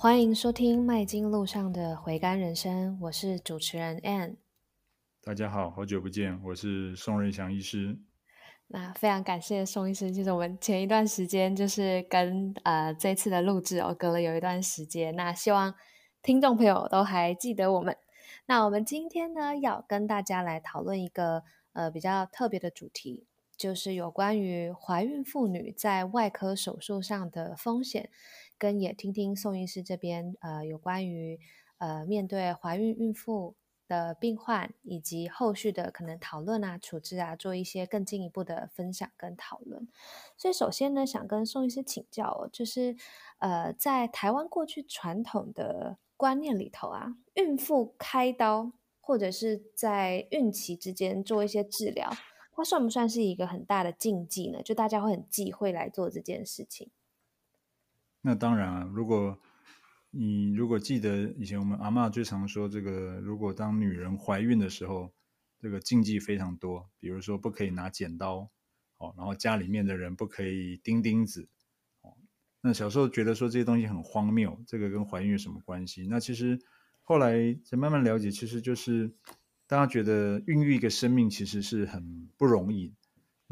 欢迎收听《麦金路上的回甘人生》，我是主持人 Ann。大家好，好久不见，我是宋瑞祥医师。那非常感谢宋医师，就是我们前一段时间就是跟呃这次的录制哦，隔了有一段时间。那希望听众朋友都还记得我们。那我们今天呢，要跟大家来讨论一个呃比较特别的主题，就是有关于怀孕妇女在外科手术上的风险。跟也听听宋医师这边，呃，有关于呃面对怀孕孕妇的病患以及后续的可能讨论啊、处置啊，做一些更进一步的分享跟讨论。所以首先呢，想跟宋医师请教哦，就是呃，在台湾过去传统的观念里头啊，孕妇开刀或者是在孕期之间做一些治疗，它算不算是一个很大的禁忌呢？就大家会很忌讳来做这件事情。那当然啊，如果你如果记得以前我们阿嬷最常说这个，如果当女人怀孕的时候，这个禁忌非常多，比如说不可以拿剪刀，哦，然后家里面的人不可以钉钉子，哦，那小时候觉得说这些东西很荒谬，这个跟怀孕有什么关系？那其实后来才慢慢了解，其实就是大家觉得孕育一个生命其实是很不容易。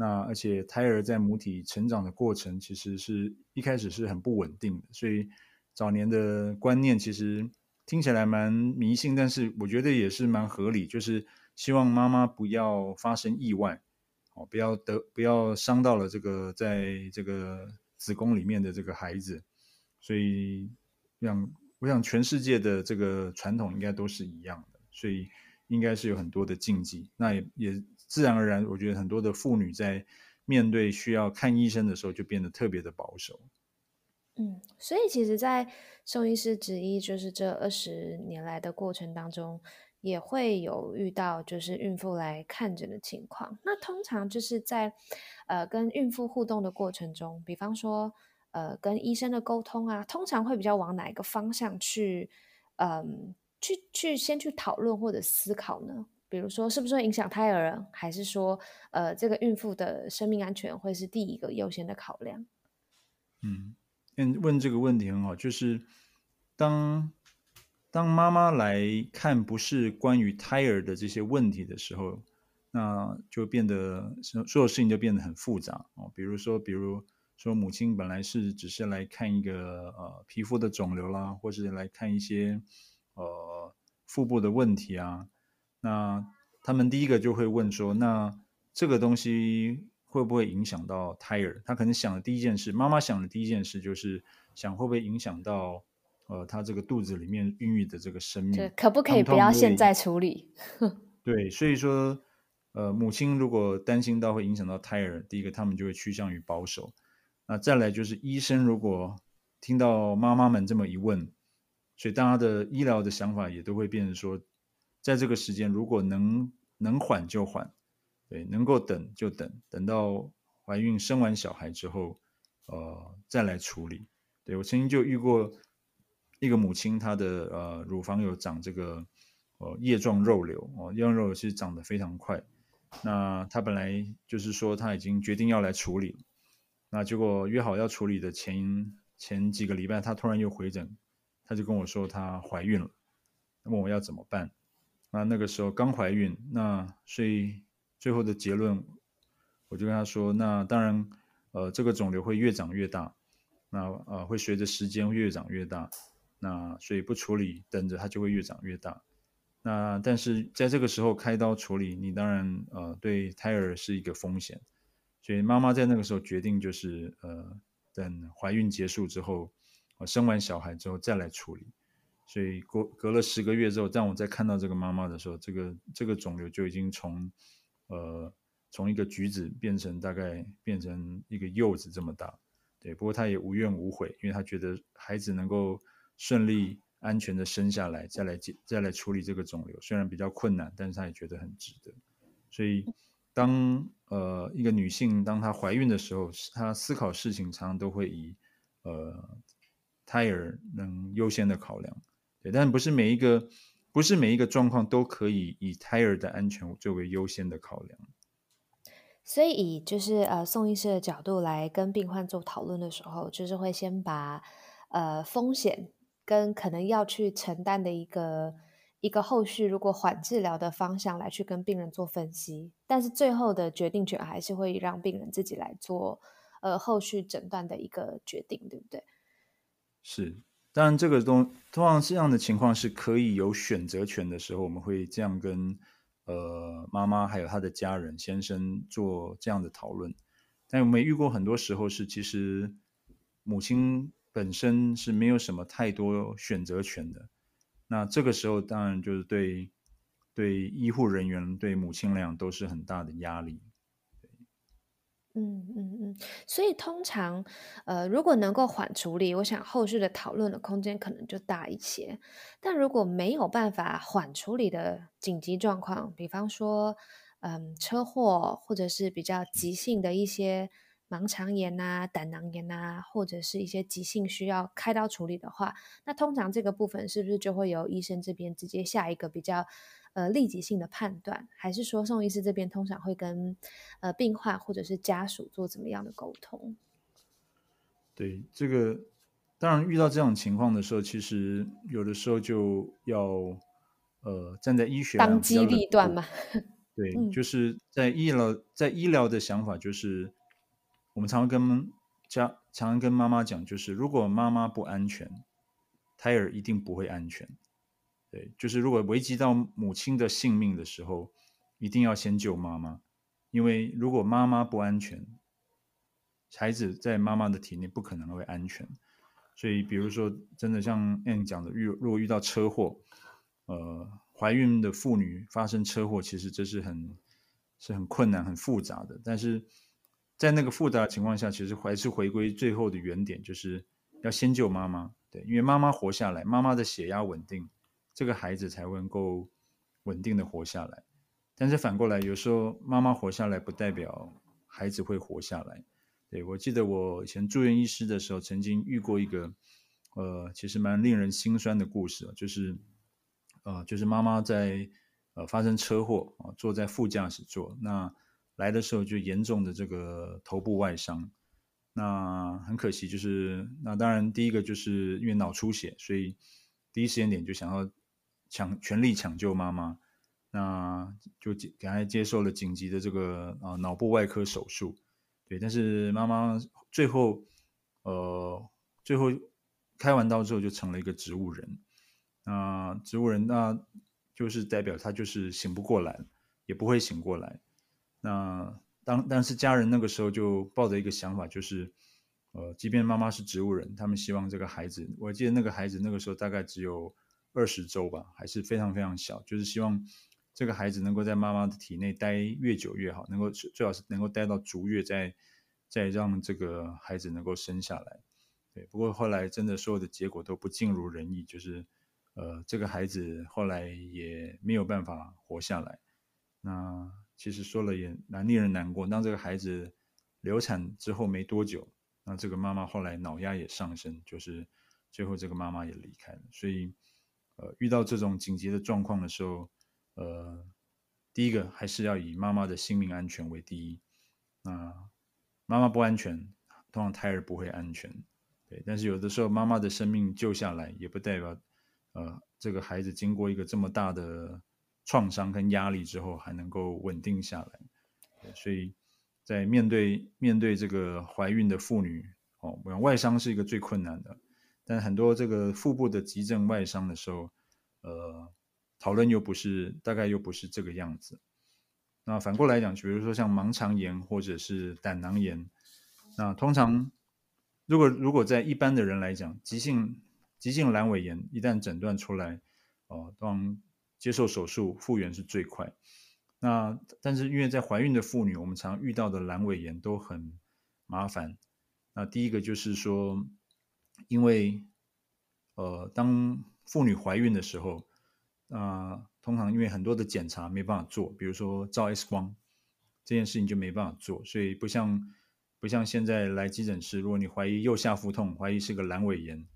那而且胎儿在母体成长的过程，其实是一开始是很不稳定的，所以早年的观念其实听起来蛮迷信，但是我觉得也是蛮合理，就是希望妈妈不要发生意外，哦，不要得不要伤到了这个在这个子宫里面的这个孩子，所以让我想全世界的这个传统应该都是一样的，所以应该是有很多的禁忌，那也也。自然而然，我觉得很多的妇女在面对需要看医生的时候，就变得特别的保守。嗯，所以其实，在宋医师执医就是这二十年来的过程当中，也会有遇到就是孕妇来看诊的情况。那通常就是在呃跟孕妇互动的过程中，比方说呃跟医生的沟通啊，通常会比较往哪一个方向去嗯、去去先去讨论或者思考呢？比如说，是不是会影响胎儿，还是说，呃，这个孕妇的生命安全会是第一个优先的考量？嗯，问这个问题很好，就是当当妈妈来看不是关于胎儿的这些问题的时候，那就变得所有事情就变得很复杂哦。比如说，比如说母亲本来是只是来看一个呃皮肤的肿瘤啦，或是来看一些呃腹部的问题啊。那他们第一个就会问说：“那这个东西会不会影响到胎儿？”他可能想的第一件事，妈妈想的第一件事就是想会不会影响到呃，他这个肚子里面孕育的这个生命，可不可以不要现在处理？对，所以说，呃，母亲如果担心到会影响到胎儿，第一个他们就会趋向于保守。那再来就是医生如果听到妈妈们这么一问，所以大家的医疗的想法也都会变成说。在这个时间，如果能能缓就缓，对，能够等就等，等到怀孕生完小孩之后，呃，再来处理。对，我曾经就遇过一个母亲，她的呃乳房有长这个呃叶状肉瘤哦，叶状肉瘤其实长得非常快。那她本来就是说她已经决定要来处理，那结果约好要处理的前前几个礼拜，她突然又回诊，她就跟我说她怀孕了，问我要怎么办。那那个时候刚怀孕，那所以最后的结论，我就跟他说，那当然，呃，这个肿瘤会越长越大，那呃会随着时间越长越大，那所以不处理，等着它就会越长越大。那但是在这个时候开刀处理，你当然呃对胎儿是一个风险，所以妈妈在那个时候决定就是呃等怀孕结束之后，呃，生完小孩之后再来处理。所以过隔了十个月之后，当我再看到这个妈妈的时候，这个这个肿瘤就已经从呃从一个橘子变成大概变成一个柚子这么大，对。不过她也无怨无悔，因为她觉得孩子能够顺利安全的生下来，再来解再来处理这个肿瘤，虽然比较困难，但是她也觉得很值得。所以当呃一个女性当她怀孕的时候，她思考事情常常都会以呃胎儿能优先的考量。对，但不是每一个，不是每一个状况都可以以胎儿的安全作为优先的考量。所以，以就是呃宋医师的角度来跟病患做讨论的时候，就是会先把呃风险跟可能要去承担的一个一个后续如果缓治疗的方向来去跟病人做分析，但是最后的决定权还是会让病人自己来做，呃，后续诊断的一个决定，对不对？是，当然这个东通常这样的情况是可以有选择权的时候，我们会这样跟呃妈妈还有她的家人先生做这样的讨论，但我们遇过很多时候是其实母亲。本身是没有什么太多选择权的，那这个时候当然就是对对医护人员、对母亲来讲都是很大的压力。嗯嗯嗯，所以通常呃，如果能够缓处理，我想后续的讨论的空间可能就大一些。但如果没有办法缓处理的紧急状况，比方说嗯车祸或者是比较急性的一些。盲肠炎啊、胆囊炎啊，或者是一些急性需要开刀处理的话，那通常这个部分是不是就会由医生这边直接下一个比较呃立即性的判断，还是说宋医师这边通常会跟呃病患或者是家属做怎么样的沟通？对，这个当然遇到这种情况的时候，其实有的时候就要呃站在医学当机立断嘛。对，就是在医疗在医疗的想法就是。我们常常跟家常常跟妈妈讲，就是如果妈妈不安全，胎儿一定不会安全。对，就是如果危及到母亲的性命的时候，一定要先救妈妈，因为如果妈妈不安全，孩子在妈妈的体内不可能会安全。所以，比如说，真的像 Anne 讲的，遇如果遇到车祸，呃，怀孕的妇女发生车祸，其实这是很是很困难、很复杂的，但是。在那个复杂的情况下，其实还是回归最后的原点，就是要先救妈妈。对，因为妈妈活下来，妈妈的血压稳定，这个孩子才能够稳定的活下来。但是反过来，有时候妈妈活下来，不代表孩子会活下来。对，我记得我以前住院医师的时候，曾经遇过一个，呃，其实蛮令人心酸的故事，就是，呃，就是妈妈在呃发生车祸啊，坐在副驾驶座那。来的时候就严重的这个头部外伤，那很可惜，就是那当然第一个就是因为脑出血，所以第一时间点就想要抢全力抢救妈妈，那就给他接受了紧急的这个啊脑部外科手术，对，但是妈妈最后呃最后开完刀之后就成了一个植物人，那植物人那就是代表他就是醒不过来，也不会醒过来。那当但是家人那个时候就抱着一个想法，就是，呃，即便妈妈是植物人，他们希望这个孩子，我记得那个孩子那个时候大概只有二十周吧，还是非常非常小，就是希望这个孩子能够在妈妈的体内待越久越好，能够最好是能够待到足月再再让这个孩子能够生下来。对，不过后来真的所有的结果都不尽如人意，就是呃，这个孩子后来也没有办法活下来。那。其实说了也蛮令人难过。当这个孩子流产之后没多久，那这个妈妈后来脑压也上升，就是最后这个妈妈也离开了。所以，呃，遇到这种紧急的状况的时候，呃，第一个还是要以妈妈的性命安全为第一。那妈妈不安全，通常胎儿不会安全。对，但是有的时候妈妈的生命救下来，也不代表，呃，这个孩子经过一个这么大的。创伤跟压力之后还能够稳定下来，所以在面对面对这个怀孕的妇女哦，外伤是一个最困难的，但很多这个腹部的急症外伤的时候，呃，讨论又不是大概又不是这个样子。那反过来讲，比如说像盲肠炎或者是胆囊炎，那通常如果如果在一般的人来讲，急性急性阑尾炎一旦诊断出来，哦，当接受手术复原是最快，那但是因为在怀孕的妇女，我们常遇到的阑尾炎都很麻烦。那第一个就是说，因为呃，当妇女怀孕的时候，啊、通常因为很多的检查没办法做，比如说照 X 光这件事情就没办法做，所以不像不像现在来急诊室，如果你怀疑右下腹痛，怀疑是个阑尾炎。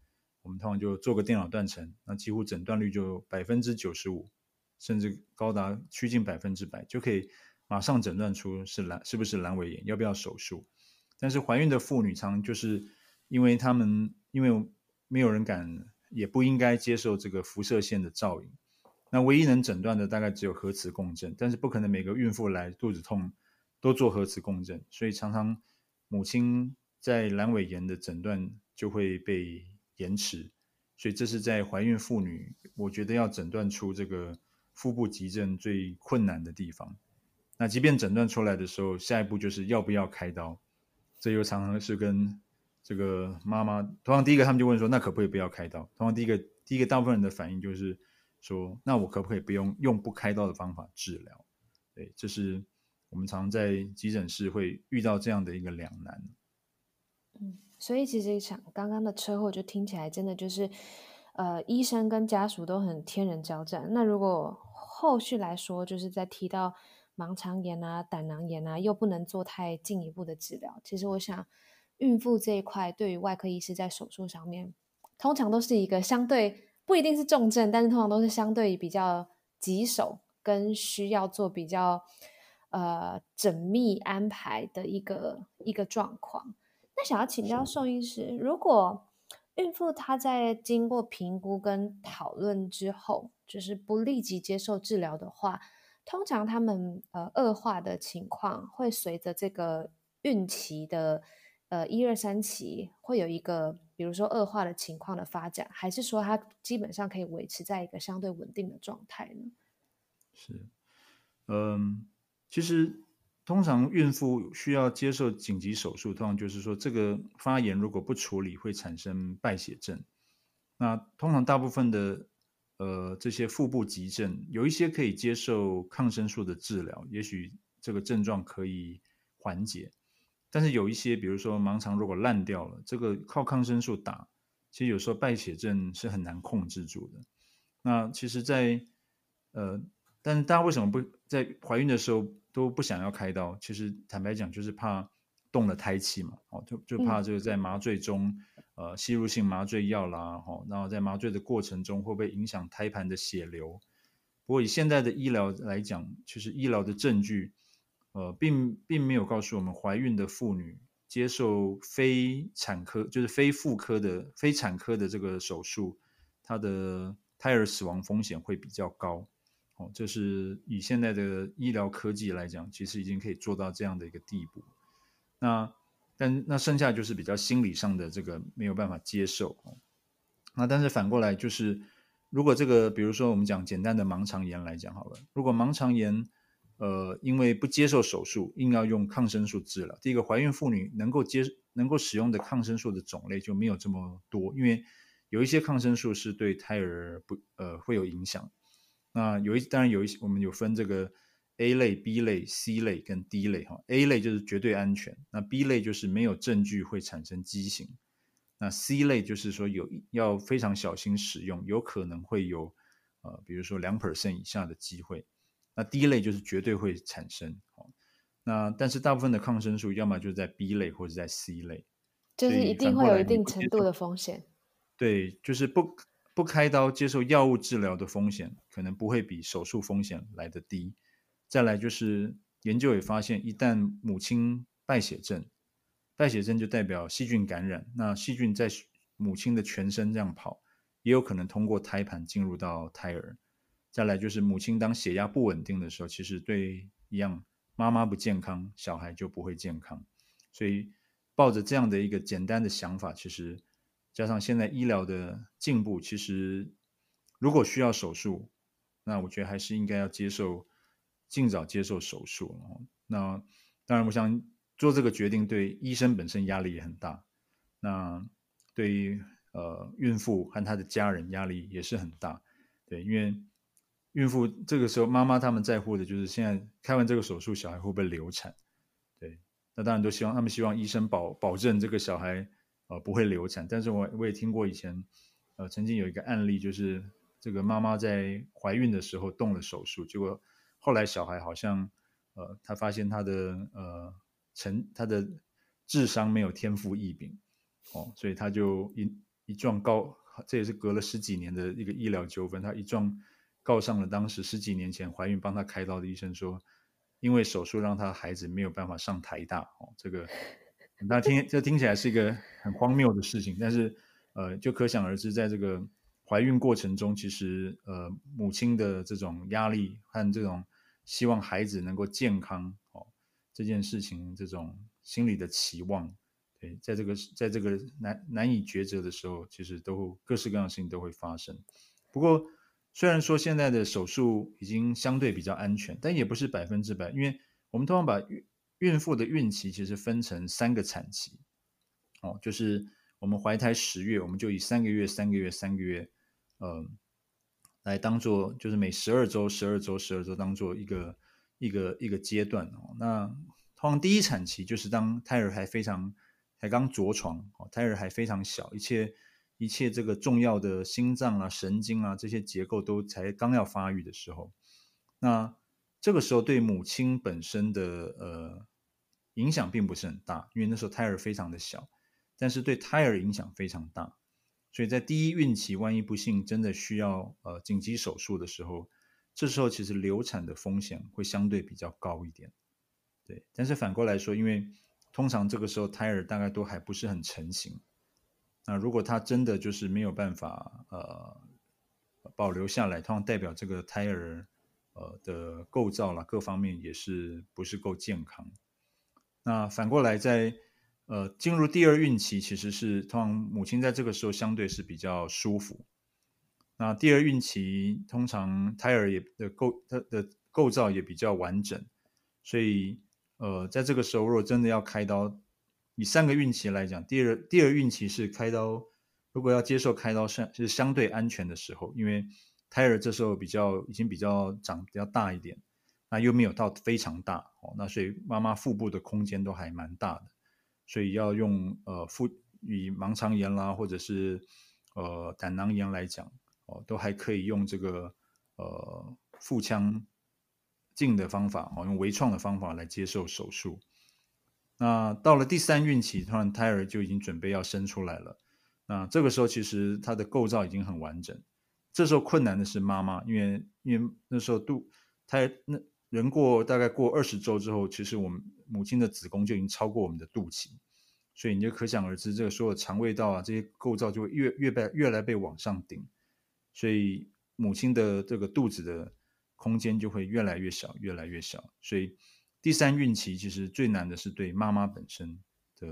我们通常就做个电脑断层，那几乎诊断率就百分之九十五，甚至高达趋近百分之百，就可以马上诊断出是阑是不是阑尾炎，要不要手术。但是怀孕的妇女常就是因为他们因为没有人敢也不应该接受这个辐射线的照影。那唯一能诊断的大概只有核磁共振，但是不可能每个孕妇来肚子痛都做核磁共振，所以常常母亲在阑尾炎的诊断就会被延迟。所以这是在怀孕妇女，我觉得要诊断出这个腹部急症最困难的地方。那即便诊断出来的时候，下一步就是要不要开刀，这又常常是跟这个妈妈，通常第一个他们就问说，那可不可以不要开刀？通常第一个第一个大部分人的反应就是。说，那我可不可以不用用不开刀的方法治疗？对，这是我们常在急诊室会遇到这样的一个两难。嗯，所以其实想刚刚的车祸就听起来真的就是，呃，医生跟家属都很天人交战。那如果后续来说，就是在提到盲肠炎啊、胆囊炎啊，又不能做太进一步的治疗，其实我想，孕妇这一块对于外科医师在手术上面，通常都是一个相对。不一定是重症，但是通常都是相对比较棘手，跟需要做比较呃缜密安排的一个一个状况。那想要请教宋医师，如果孕妇她在经过评估跟讨论之后，就是不立即接受治疗的话，通常他们呃恶化的情况会随着这个孕期的呃一二三期会有一个。比如说恶化的情况的发展，还是说它基本上可以维持在一个相对稳定的状态呢？是，嗯，其实通常孕妇需要接受紧急手术，通常就是说这个发炎如果不处理会产生败血症。那通常大部分的呃这些腹部急症，有一些可以接受抗生素的治疗，也许这个症状可以缓解。但是有一些，比如说盲肠如果烂掉了，这个靠抗生素打，其实有时候败血症是很难控制住的。那其实在，在呃，但是大家为什么不在怀孕的时候都不想要开刀？其实坦白讲，就是怕动了胎气嘛，哦，就就怕这个在麻醉中，嗯、呃，吸入性麻醉药啦，哦，然后在麻醉的过程中会不会影响胎盘的血流？不过以现在的医疗来讲，其实医疗的证据。呃，并并没有告诉我们，怀孕的妇女接受非产科，就是非妇科的非产科的这个手术，她的胎儿死亡风险会比较高。哦，这是以现在的医疗科技来讲，其实已经可以做到这样的一个地步。那但那剩下就是比较心理上的这个没有办法接受。那但是反过来就是，如果这个比如说我们讲简单的盲肠炎来讲好了，如果盲肠炎。呃，因为不接受手术，硬要用抗生素治疗。第一个，怀孕妇女能够接能够使用的抗生素的种类就没有这么多，因为有一些抗生素是对胎儿不呃会有影响。那有一当然有一些我们有分这个 A 类、B 类、C 类跟 D 类哈。A 类就是绝对安全，那 B 类就是没有证据会产生畸形，那 C 类就是说有要非常小心使用，有可能会有呃比如说两 percent 以下的机会。那第一类就是绝对会产生，那但是大部分的抗生素要么就是在 B 类或者在 C 类，就是一定会有一定程度的风险。对，就是不不开刀接受药物治疗的风险可能不会比手术风险来得低。再来就是研究也发现，一旦母亲败血症，败血症就代表细菌感染，那细菌在母亲的全身这样跑，也有可能通过胎盘进入到胎儿。再来就是母亲当血压不稳定的时候，其实对一样，妈妈不健康，小孩就不会健康。所以抱着这样的一个简单的想法，其实加上现在医疗的进步，其实如果需要手术，那我觉得还是应该要接受，尽早接受手术。那当然，我想做这个决定对医生本身压力也很大，那对于呃孕妇和她的家人压力也是很大，对，因为。孕妇这个时候，妈妈他们在乎的就是现在开完这个手术，小孩会不会流产？对，那当然都希望他们希望医生保保证这个小孩呃不会流产。但是我我也听过以前呃曾经有一个案例，就是这个妈妈在怀孕的时候动了手术，结果后来小孩好像呃他发现他的呃成他的智商没有天赋异禀哦，所以他就一一撞高，这也是隔了十几年的一个医疗纠纷，他一撞。告上了当时十几年前怀孕帮他开刀的医生说，因为手术让他孩子没有办法上台大哦，这个那听这听起来是一个很荒谬的事情，但是呃，就可想而知，在这个怀孕过程中，其实呃母亲的这种压力和这种希望孩子能够健康哦这件事情，这种心理的期望，对，在这个在这个难难以抉择的时候，其实都各式各样的事情都会发生。不过虽然说现在的手术已经相对比较安全，但也不是百分之百，因为我们通常把孕孕妇的孕期其实分成三个产期，哦，就是。我们怀胎十月，我们就以三个月、三个月、三个月，呃，来当做就是每十二周、十二周、十二周当做一个一个一个阶段哦。那通常第一产期就是当胎儿还非常才刚着床哦，胎儿还非常小，一切一切这个重要的心脏啊、神经啊这些结构都才刚要发育的时候，那这个时候对母亲本身的呃影响并不是很大，因为那时候胎儿非常的小。但是对胎儿影响非常大，所以在第一孕期，万一不幸真的需要呃紧急手术的时候，这时候其实流产的风险会相对比较高一点。对，但是反过来说，因为通常这个时候胎儿大概都还不是很成型，那如果他真的就是没有办法呃保留下来，通常代表这个胎儿呃的构造啦各方面也是不是够健康。那反过来在呃，进入第二孕期其实是通常母亲在这个时候相对是比较舒服。那第二孕期通常胎儿也的构它的构造也比较完整，所以呃，在这个时候如果真的要开刀，以三个孕期来讲，第二第二孕期是开刀，如果要接受开刀是是相对安全的时候，因为胎儿这时候比较已经比较长比较大一点，那又没有到非常大哦，那所以妈妈腹部的空间都还蛮大的。所以要用呃腹以盲肠炎啦，或者是呃胆囊炎来讲，哦，都还可以用这个呃腹腔镜的方法，哦，用微创的方法来接受手术。那到了第三孕期，突然胎儿就已经准备要生出来了。那这个时候其实它的构造已经很完整。这时候困难的是妈妈，因为因为那时候肚胎那人过大概过二十周之后，其实我们。母亲的子宫就已经超过我们的肚脐，所以你就可想而知，这个所有肠胃道啊这些构造就会越越被越来被往上顶，所以母亲的这个肚子的空间就会越来越小，越来越小。所以第三孕期其实最难的是对妈妈本身的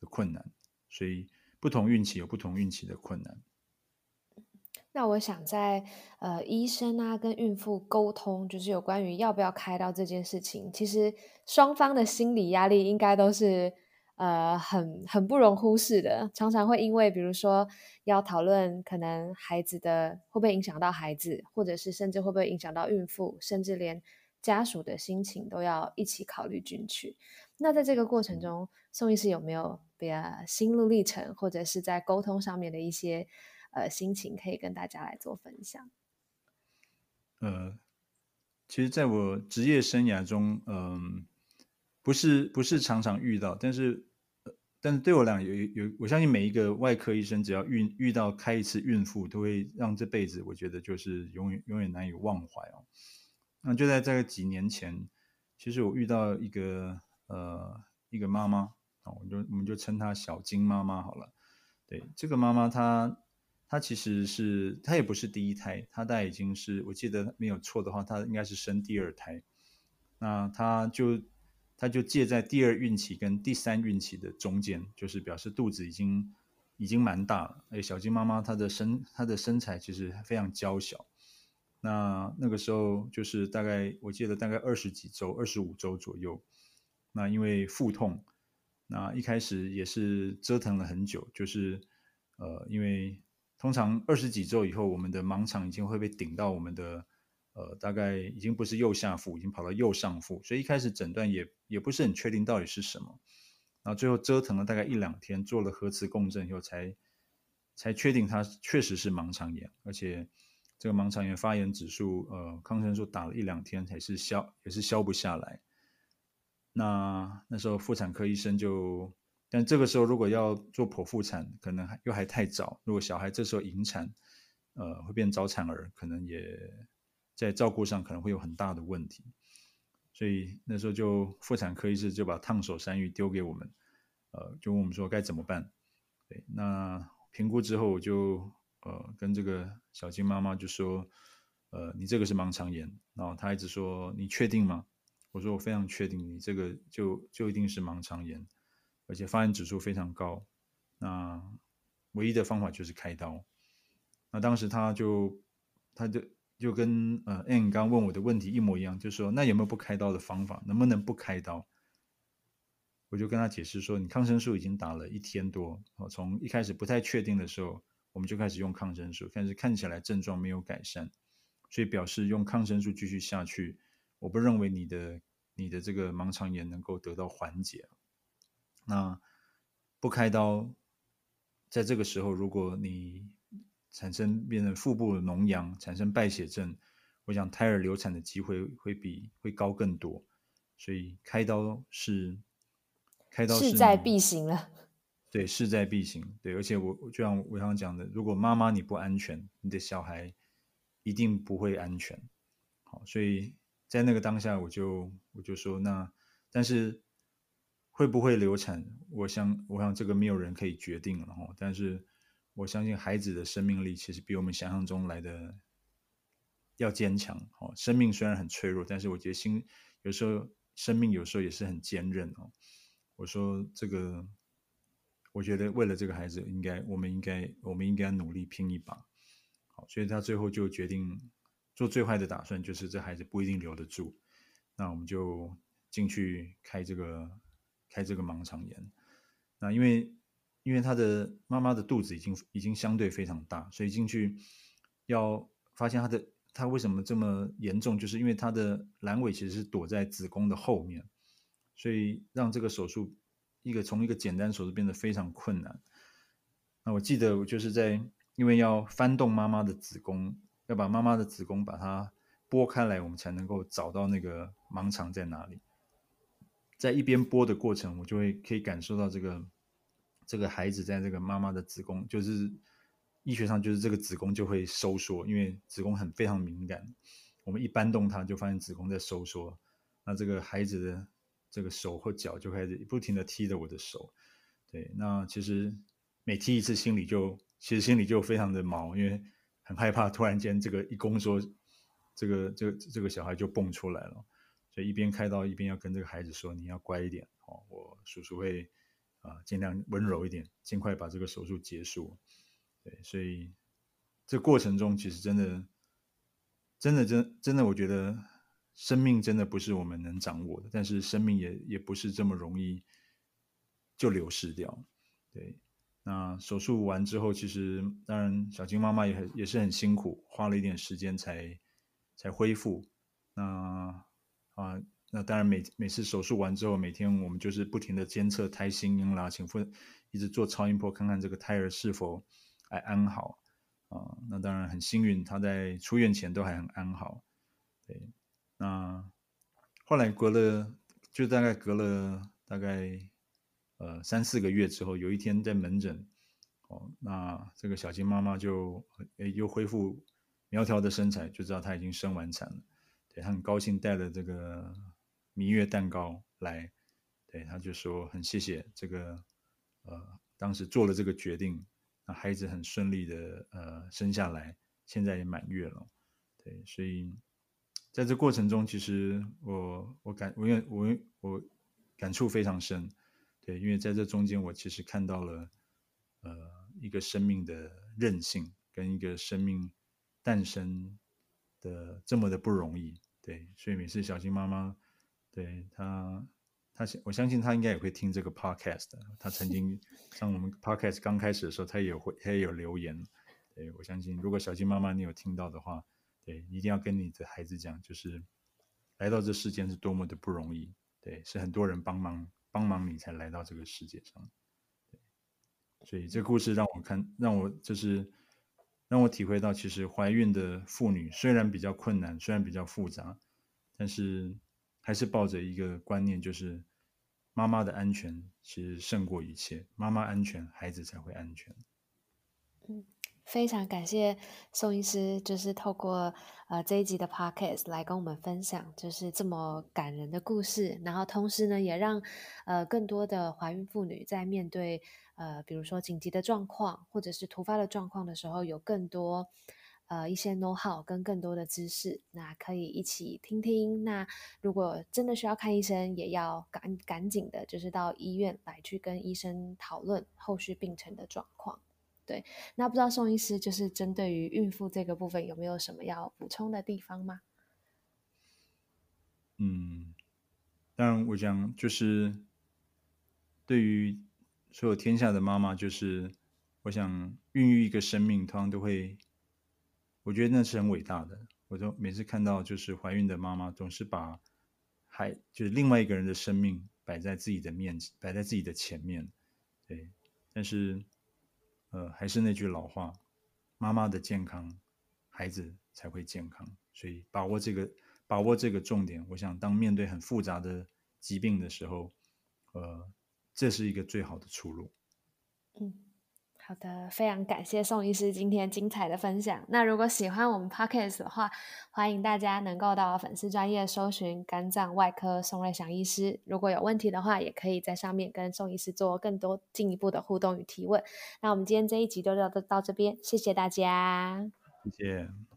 的困难，所以不同孕期有不同孕期的困难。那我想在呃医生啊跟孕妇沟通，就是有关于要不要开刀这件事情，其实双方的心理压力应该都是呃很很不容忽视的。常常会因为比如说要讨论可能孩子的会不会影响到孩子，或者是甚至会不会影响到孕妇，甚至连家属的心情都要一起考虑进去。那在这个过程中，宋医师有没有比较心路历程，或者是在沟通上面的一些？呃，心情可以跟大家来做分享。呃，其实，在我职业生涯中，嗯、呃，不是不是常常遇到，但是，呃、但是对我俩有有，我相信每一个外科医生，只要遇遇到开一次孕妇，都会让这辈子，我觉得就是永远永远难以忘怀哦。那就在这个几年前，其实我遇到一个呃一个妈妈，哦，我就我们就称她小金妈妈好了。对，这个妈妈她。她其实是，她也不是第一胎，她大概已经是，我记得没有错的话，她应该是生第二胎。那她就，她就借在第二孕期跟第三孕期的中间，就是表示肚子已经已经蛮大了。哎，小金妈妈她的身她的身材其实非常娇小。那那个时候就是大概我记得大概二十几周，二十五周左右。那因为腹痛，那一开始也是折腾了很久，就是呃因为。通常二十几周以后，我们的盲肠已经会被顶到我们的，呃，大概已经不是右下腹，已经跑到右上腹，所以一开始诊断也也不是很确定到底是什么，然后最后折腾了大概一两天，做了核磁共振以后才才确定它确实是盲肠炎，而且这个盲肠炎发炎指数，呃，抗生素打了一两天还是消也是消不下来，那那时候妇产科医生就。但这个时候，如果要做剖腹产，可能还又还太早。如果小孩这时候引产，呃，会变早产儿，可能也在照顾上可能会有很大的问题。所以那时候就妇产科医师就把烫手山芋丢给我们，呃，就问我们说该怎么办。对，那评估之后我就呃跟这个小金妈妈就说，呃，你这个是盲肠炎，然后她一直说，你确定吗？我说我非常确定，你这个就就一定是盲肠炎，而且发炎指数非常高，那唯一的方法就是开刀。那当时他就他就就跟呃 Ann 刚问我的问题一模一样，就说那有没有不开刀的方法？能不能不开刀？我就跟他解释说，你抗生素已经打了一天多，从一开始不太确定的时候，我们就开始用抗生素，但是看起来症状没有改善，所以表示用抗生素继续下去。我不认为你的你的这个盲肠炎能够得到缓解。那不开刀，在这个时候，如果你产生变成腹部脓疡，产生败血症，我想胎儿流产的机会会比会高更多。所以开刀是开刀势在必行了。对，势在必行。对，而且我就像我刚刚讲的，如果妈妈你不安全，你的小孩一定不会安全。好，所以。在那个当下，我就我就说，那但是会不会流产？我想，我想这个没有人可以决定了哈。但是我相信孩子的生命力其实比我们想象中来的要坚强。哦，生命虽然很脆弱，但是我觉得心有时候生命有时候也是很坚韧哦。我说这个，我觉得为了这个孩子，应该我们应该我们应该努力拼一把。好，所以他最后就决定。做最坏的打算，就是这孩子不一定留得住，那我们就进去开这个开这个盲肠炎。那因为因为他的妈妈的肚子已经已经相对非常大，所以进去要发现他的他为什么这么严重，就是因为他的阑尾其实是躲在子宫的后面，所以让这个手术一个从一个简单手术变得非常困难。那我记得我就是在因为要翻动妈妈的子宫。要把妈妈的子宫把它剥开来，我们才能够找到那个盲肠在哪里。在一边剥的过程，我就会可以感受到这个这个孩子在这个妈妈的子宫，就是医学上就是这个子宫就会收缩，因为子宫很非常敏感。我们一搬动它，就发现子宫在收缩。那这个孩子的这个手或脚就开始不停地踢着我的手。对，那其实每踢一次，心里就其实心里就非常的毛，因为。很害怕，突然间这个一宫缩，这个这个这个小孩就蹦出来了，所以一边开刀一边要跟这个孩子说：“你要乖一点哦，我叔叔会啊尽量温柔一点，尽快把这个手术结束。”对，所以这过程中其实真的，真的真真的，我觉得生命真的不是我们能掌握的，但是生命也也不是这么容易就流失掉，对。那手术完之后，其实当然小金妈妈也很也是很辛苦，花了一点时间才才恢复。那啊，那当然每每次手术完之后，每天我们就是不停的监测胎心音啦，请父一直做超音波看看这个胎儿是否还安好啊。那当然很幸运，他在出院前都还很安好。对，那后来隔了就大概隔了大概。呃，三四个月之后，有一天在门诊，哦，那这个小金妈妈就诶又恢复苗条的身材，就知道她已经生完产了。对，她很高兴，带了这个蜜月蛋糕来，对，她就说很谢谢这个，呃，当时做了这个决定，那孩子很顺利的呃生下来，现在也满月了。对，所以在这过程中，其实我我感我我我感触非常深。对，因为在这中间，我其实看到了，呃，一个生命的韧性，跟一个生命诞生的这么的不容易。对，所以每次小金妈妈，对她，她我相信他应该也会听这个 podcast。他曾经 像我们 podcast 刚开始的时候，他也会，她也有留言。对，我相信，如果小金妈妈你有听到的话，对，一定要跟你的孩子讲，就是来到这世间是多么的不容易。对，是很多人帮忙。帮忙你才来到这个世界上，对，所以这故事让我看，让我就是让我体会到，其实怀孕的妇女虽然比较困难，虽然比较复杂，但是还是抱着一个观念，就是妈妈的安全其实胜过一切，妈妈安全，孩子才会安全。嗯。非常感谢宋医师，就是透过呃这一集的 podcast 来跟我们分享，就是这么感人的故事。然后同时呢，也让呃更多的怀孕妇女在面对呃，比如说紧急的状况或者是突发的状况的时候，有更多呃一些 know how 跟更多的知识，那可以一起听听。那如果真的需要看医生，也要赶赶紧的，就是到医院来去跟医生讨论后续病程的状况。对，那不知道宋医师就是针对于孕妇这个部分有没有什么要补充的地方吗？嗯，当然，我想就是对于所有天下的妈妈，就是我想孕育一个生命，通常都会，我觉得那是很伟大的。我都每次看到就是怀孕的妈妈，总是把还就是另外一个人的生命摆在自己的面前，摆在自己的前面。对，但是。呃，还是那句老话，妈妈的健康，孩子才会健康。所以把握这个，把握这个重点，我想当面对很复杂的疾病的时候，呃，这是一个最好的出路。嗯。好的，非常感谢宋医师今天精彩的分享。那如果喜欢我们 Podcast 的话，欢迎大家能够到粉丝专业搜寻肝脏外科宋瑞祥医师。如果有问题的话，也可以在上面跟宋医师做更多进一步的互动与提问。那我们今天这一集就到到这边，谢谢大家，谢谢。